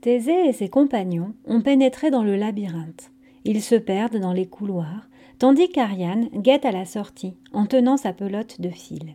Thésée et ses compagnons ont pénétré dans le labyrinthe. Ils se perdent dans les couloirs, tandis qu'Ariane guette à la sortie en tenant sa pelote de fil.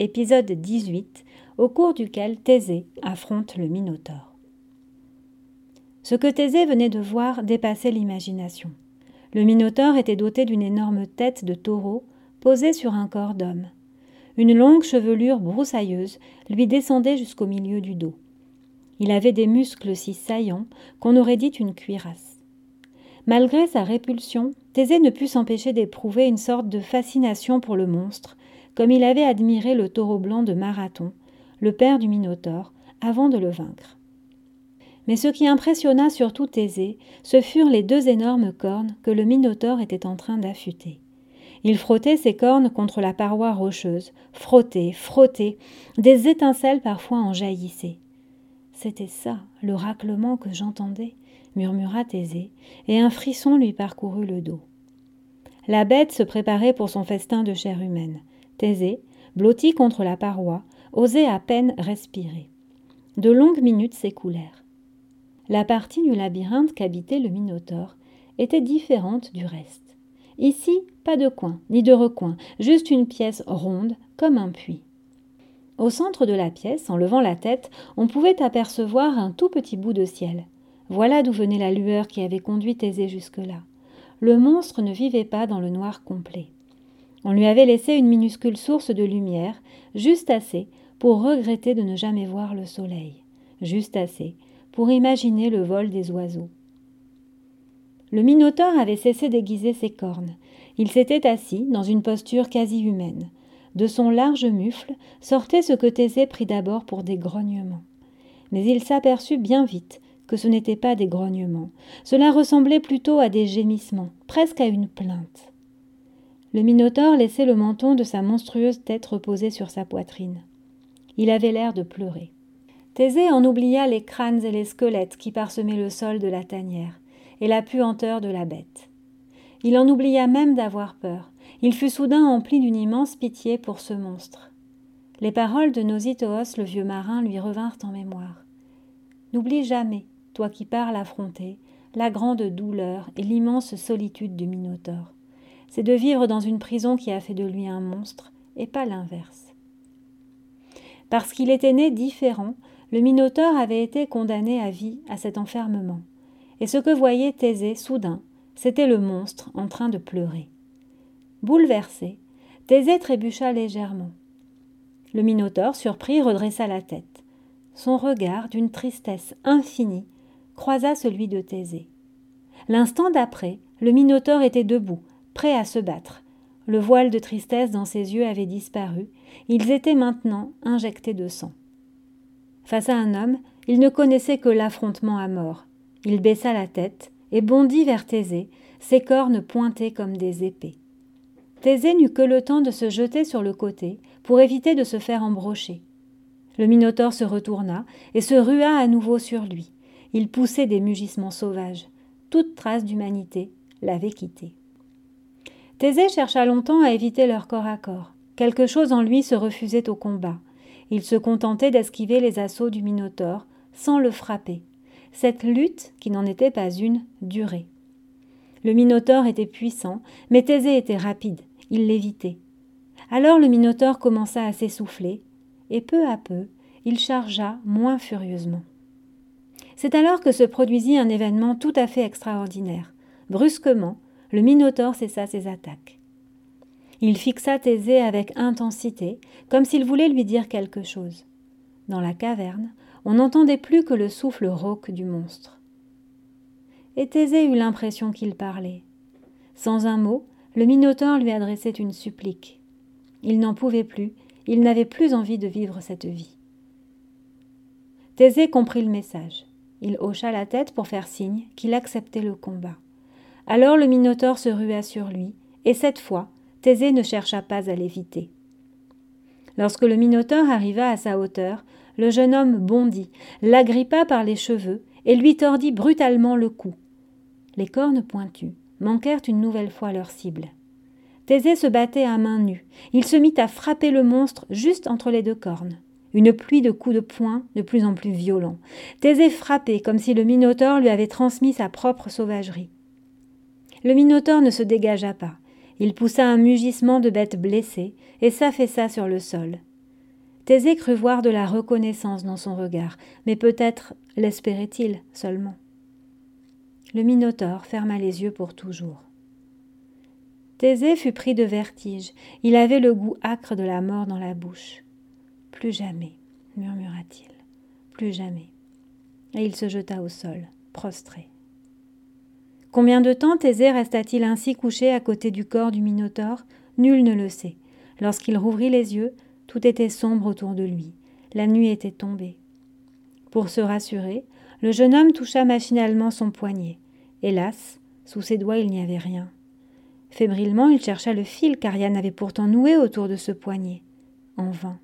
Épisode 18, au cours duquel Thésée affronte le Minotaure. Ce que Thésée venait de voir dépassait l'imagination. Le Minotaure était doté d'une énorme tête de taureau posée sur un corps d'homme. Une longue chevelure broussailleuse lui descendait jusqu'au milieu du dos. Il avait des muscles si saillants qu'on aurait dit une cuirasse. Malgré sa répulsion, Thésée ne put s'empêcher d'éprouver une sorte de fascination pour le monstre, comme il avait admiré le taureau blanc de Marathon, le père du Minotaure, avant de le vaincre. Mais ce qui impressionna surtout Thésée, ce furent les deux énormes cornes que le Minotaure était en train d'affûter. Il frottait ses cornes contre la paroi rocheuse, frottait, frottait, des étincelles parfois en jaillissaient. C'était ça, le raclement que j'entendais, murmura Thésée, et un frisson lui parcourut le dos. La bête se préparait pour son festin de chair humaine. Thésée, blotti contre la paroi, osait à peine respirer. De longues minutes s'écoulèrent. La partie du labyrinthe qu'habitait le Minotaure était différente du reste. Ici, pas de coin, ni de recoin, juste une pièce ronde, comme un puits. Au centre de la pièce, en levant la tête, on pouvait apercevoir un tout petit bout de ciel. Voilà d'où venait la lueur qui avait conduit Thésée jusque-là. Le monstre ne vivait pas dans le noir complet. On lui avait laissé une minuscule source de lumière, juste assez pour regretter de ne jamais voir le soleil, juste assez pour imaginer le vol des oiseaux. Le Minotaure avait cessé d'aiguiser ses cornes. Il s'était assis dans une posture quasi humaine. De son large mufle sortait ce que Thésée prit d'abord pour des grognements. Mais il s'aperçut bien vite que ce n'était pas des grognements. Cela ressemblait plutôt à des gémissements, presque à une plainte. Le Minotaure laissait le menton de sa monstrueuse tête reposer sur sa poitrine. Il avait l'air de pleurer. Thésée en oublia les crânes et les squelettes qui parsemaient le sol de la tanière, et la puanteur de la bête. Il en oublia même d'avoir peur, il fut soudain empli d'une immense pitié pour ce monstre. Les paroles de Nositoos, le vieux marin, lui revinrent en mémoire. N'oublie jamais, toi qui parles affronter, la grande douleur et l'immense solitude du Minotaure. C'est de vivre dans une prison qui a fait de lui un monstre, et pas l'inverse. Parce qu'il était né différent, le Minotaure avait été condamné à vie à cet enfermement. Et ce que voyait Thésée soudain, c'était le monstre en train de pleurer. Bouleversé, Thésée trébucha légèrement. Le Minotaure, surpris, redressa la tête. Son regard, d'une tristesse infinie, croisa celui de Thésée. L'instant d'après, le Minotaure était debout, prêt à se battre. Le voile de tristesse dans ses yeux avait disparu, ils étaient maintenant injectés de sang. Face à un homme, il ne connaissait que l'affrontement à mort. Il baissa la tête et bondit vers Thésée, ses cornes pointées comme des épées. Thésée n'eut que le temps de se jeter sur le côté pour éviter de se faire embrocher. Le Minotaure se retourna et se rua à nouveau sur lui. Il poussait des mugissements sauvages. Toute trace d'humanité l'avait quitté. Thésée chercha longtemps à éviter leur corps à corps. Quelque chose en lui se refusait au combat. Il se contentait d'esquiver les assauts du Minotaure sans le frapper. Cette lutte, qui n'en était pas une, durait. Le Minotaure était puissant, mais Thésée était rapide il l'évitait. Alors le Minotaure commença à s'essouffler, et peu à peu, il chargea moins furieusement. C'est alors que se produisit un événement tout à fait extraordinaire. Brusquement, le Minotaure cessa ses attaques. Il fixa Thésée avec intensité, comme s'il voulait lui dire quelque chose. Dans la caverne, on n'entendait plus que le souffle rauque du monstre. Et Thésée eut l'impression qu'il parlait. Sans un mot, le Minotaure lui adressait une supplique. Il n'en pouvait plus, il n'avait plus envie de vivre cette vie. Thésée comprit le message. Il hocha la tête pour faire signe qu'il acceptait le combat. Alors le Minotaure se rua sur lui, et cette fois, Thésée ne chercha pas à l'éviter. Lorsque le Minotaure arriva à sa hauteur, le jeune homme bondit, l'agrippa par les cheveux et lui tordit brutalement le cou. Les cornes pointues, manquèrent une nouvelle fois leur cible. Thésée se battait à main nue. Il se mit à frapper le monstre juste entre les deux cornes. une pluie de coups de poing de plus en plus violents. Thésée frappait comme si le Minotaure lui avait transmis sa propre sauvagerie. Le Minotaure ne se dégagea pas. Il poussa un mugissement de bête blessée et s'affaissa sur le sol. Thésée crut voir de la reconnaissance dans son regard, mais peut-être l'espérait-il seulement. Le Minotaure ferma les yeux pour toujours. Thésée fut pris de vertige. Il avait le goût âcre de la mort dans la bouche. Plus jamais, murmura-t-il, plus jamais. Et il se jeta au sol, prostré. Combien de temps Thésée resta-t-il ainsi couché à côté du corps du Minotaure Nul ne le sait. Lorsqu'il rouvrit les yeux, tout était sombre autour de lui. La nuit était tombée. Pour se rassurer, le jeune homme toucha machinalement son poignet. Hélas, sous ses doigts il n'y avait rien. Fébrilement il chercha le fil qu'Ariane avait pourtant noué autour de ce poignet. En vain.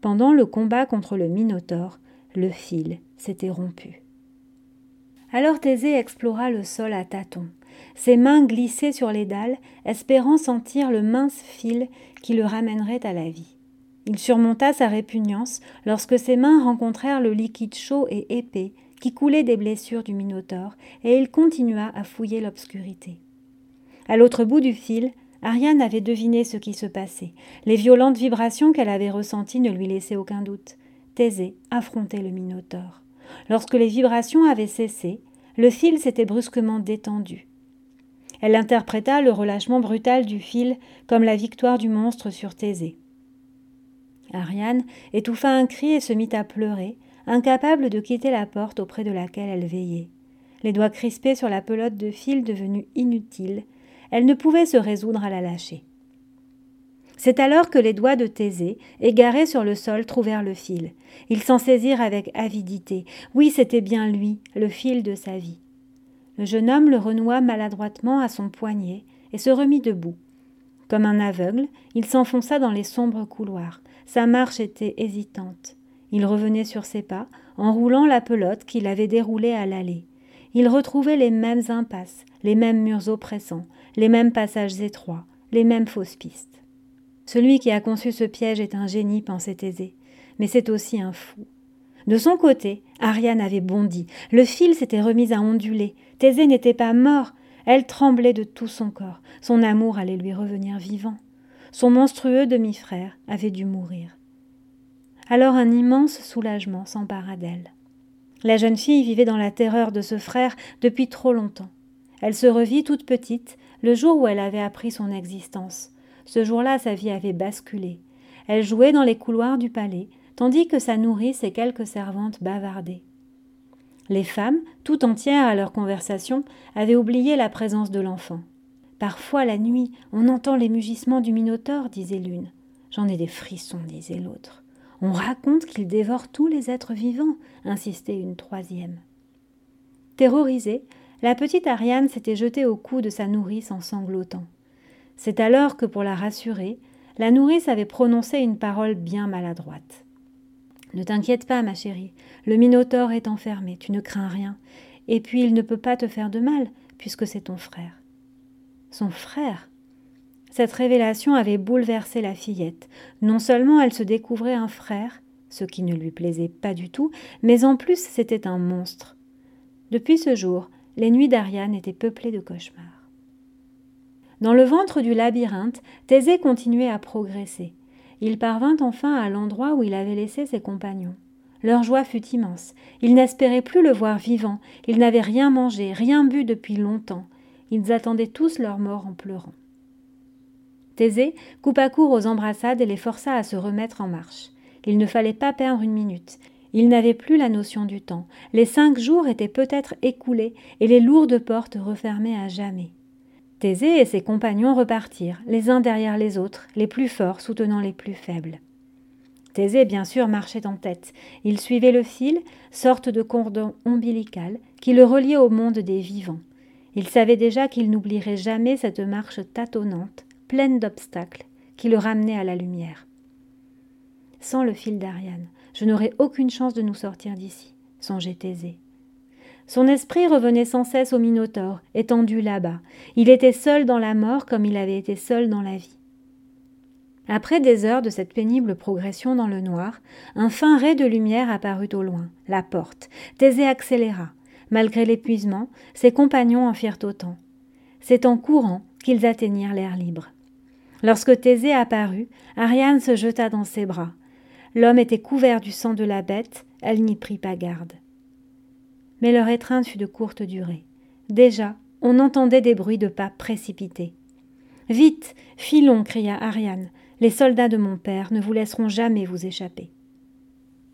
Pendant le combat contre le Minotaure, le fil s'était rompu. Alors Thésée explora le sol à tâtons. Ses mains glissaient sur les dalles, espérant sentir le mince fil qui le ramènerait à la vie. Il surmonta sa répugnance lorsque ses mains rencontrèrent le liquide chaud et épais qui coulait des blessures du Minotaure, et il continua à fouiller l'obscurité. À l'autre bout du fil, Ariane avait deviné ce qui se passait. Les violentes vibrations qu'elle avait ressenties ne lui laissaient aucun doute. Thésée affrontait le Minotaure. Lorsque les vibrations avaient cessé, le fil s'était brusquement détendu. Elle interpréta le relâchement brutal du fil comme la victoire du monstre sur Thésée. Ariane étouffa un cri et se mit à pleurer, incapable de quitter la porte auprès de laquelle elle veillait. Les doigts crispés sur la pelote de fil devenue inutile, elle ne pouvait se résoudre à la lâcher. C'est alors que les doigts de Thésée, égarés sur le sol, trouvèrent le fil. Ils s'en saisirent avec avidité. Oui, c'était bien lui, le fil de sa vie. Le jeune homme le renoua maladroitement à son poignet et se remit debout. Comme un aveugle, il s'enfonça dans les sombres couloirs. Sa marche était hésitante. Il revenait sur ses pas, en roulant la pelote qu'il avait déroulée à l'allée. Il retrouvait les mêmes impasses, les mêmes murs oppressants, les mêmes passages étroits, les mêmes fausses pistes. Celui qui a conçu ce piège est un génie, pensait Thésée, mais c'est aussi un fou. De son côté, Ariane avait bondi, le fil s'était remis à onduler, Thésée n'était pas mort, elle tremblait de tout son corps, son amour allait lui revenir vivant. Son monstrueux demi-frère avait dû mourir. Alors un immense soulagement s'empara d'elle. La jeune fille vivait dans la terreur de ce frère depuis trop longtemps. Elle se revit toute petite le jour où elle avait appris son existence. Ce jour-là, sa vie avait basculé. Elle jouait dans les couloirs du palais, tandis que sa nourrice et quelques servantes bavardaient. Les femmes, tout entières à leur conversation, avaient oublié la présence de l'enfant. Parfois, la nuit, on entend les mugissements du Minotaure, disait l'une. J'en ai des frissons, disait l'autre. On raconte qu'il dévore tous les êtres vivants, insistait une troisième. Terrorisée, la petite Ariane s'était jetée au cou de sa nourrice en sanglotant. C'est alors que, pour la rassurer, la nourrice avait prononcé une parole bien maladroite. Ne t'inquiète pas, ma chérie, le Minotaure est enfermé, tu ne crains rien, et puis il ne peut pas te faire de mal, puisque c'est ton frère. Son frère cette révélation avait bouleversé la fillette. Non seulement elle se découvrait un frère, ce qui ne lui plaisait pas du tout, mais en plus c'était un monstre. Depuis ce jour, les nuits d'Ariane étaient peuplées de cauchemars. Dans le ventre du labyrinthe, Thésée continuait à progresser. Il parvint enfin à l'endroit où il avait laissé ses compagnons. Leur joie fut immense. Ils n'espéraient plus le voir vivant. Ils n'avaient rien mangé, rien bu depuis longtemps. Ils attendaient tous leur mort en pleurant. Thésée coupa court aux embrassades et les força à se remettre en marche. Il ne fallait pas perdre une minute. Il n'avait plus la notion du temps. Les cinq jours étaient peut-être écoulés et les lourdes portes refermées à jamais. Thésée et ses compagnons repartirent, les uns derrière les autres, les plus forts soutenant les plus faibles. Thésée, bien sûr, marchait en tête. Il suivait le fil, sorte de cordon ombilical, qui le reliait au monde des vivants. Il savait déjà qu'il n'oublierait jamais cette marche tâtonnante, pleine d'obstacles, qui le ramenaient à la lumière. Sans le fil d'Ariane, je n'aurais aucune chance de nous sortir d'ici, songeait Thésée. Son esprit revenait sans cesse au Minotaure, étendu là-bas. Il était seul dans la mort comme il avait été seul dans la vie. Après des heures de cette pénible progression dans le noir, un fin ray de lumière apparut au loin, la porte. Thésée accéléra. Malgré l'épuisement, ses compagnons en firent autant. C'est en courant qu'ils atteignirent l'air libre. Lorsque Thésée apparut, Ariane se jeta dans ses bras. L'homme était couvert du sang de la bête, elle n'y prit pas garde. Mais leur étreinte fut de courte durée. Déjà, on entendait des bruits de pas précipités. Vite, filons, cria Ariane. Les soldats de mon père ne vous laisseront jamais vous échapper.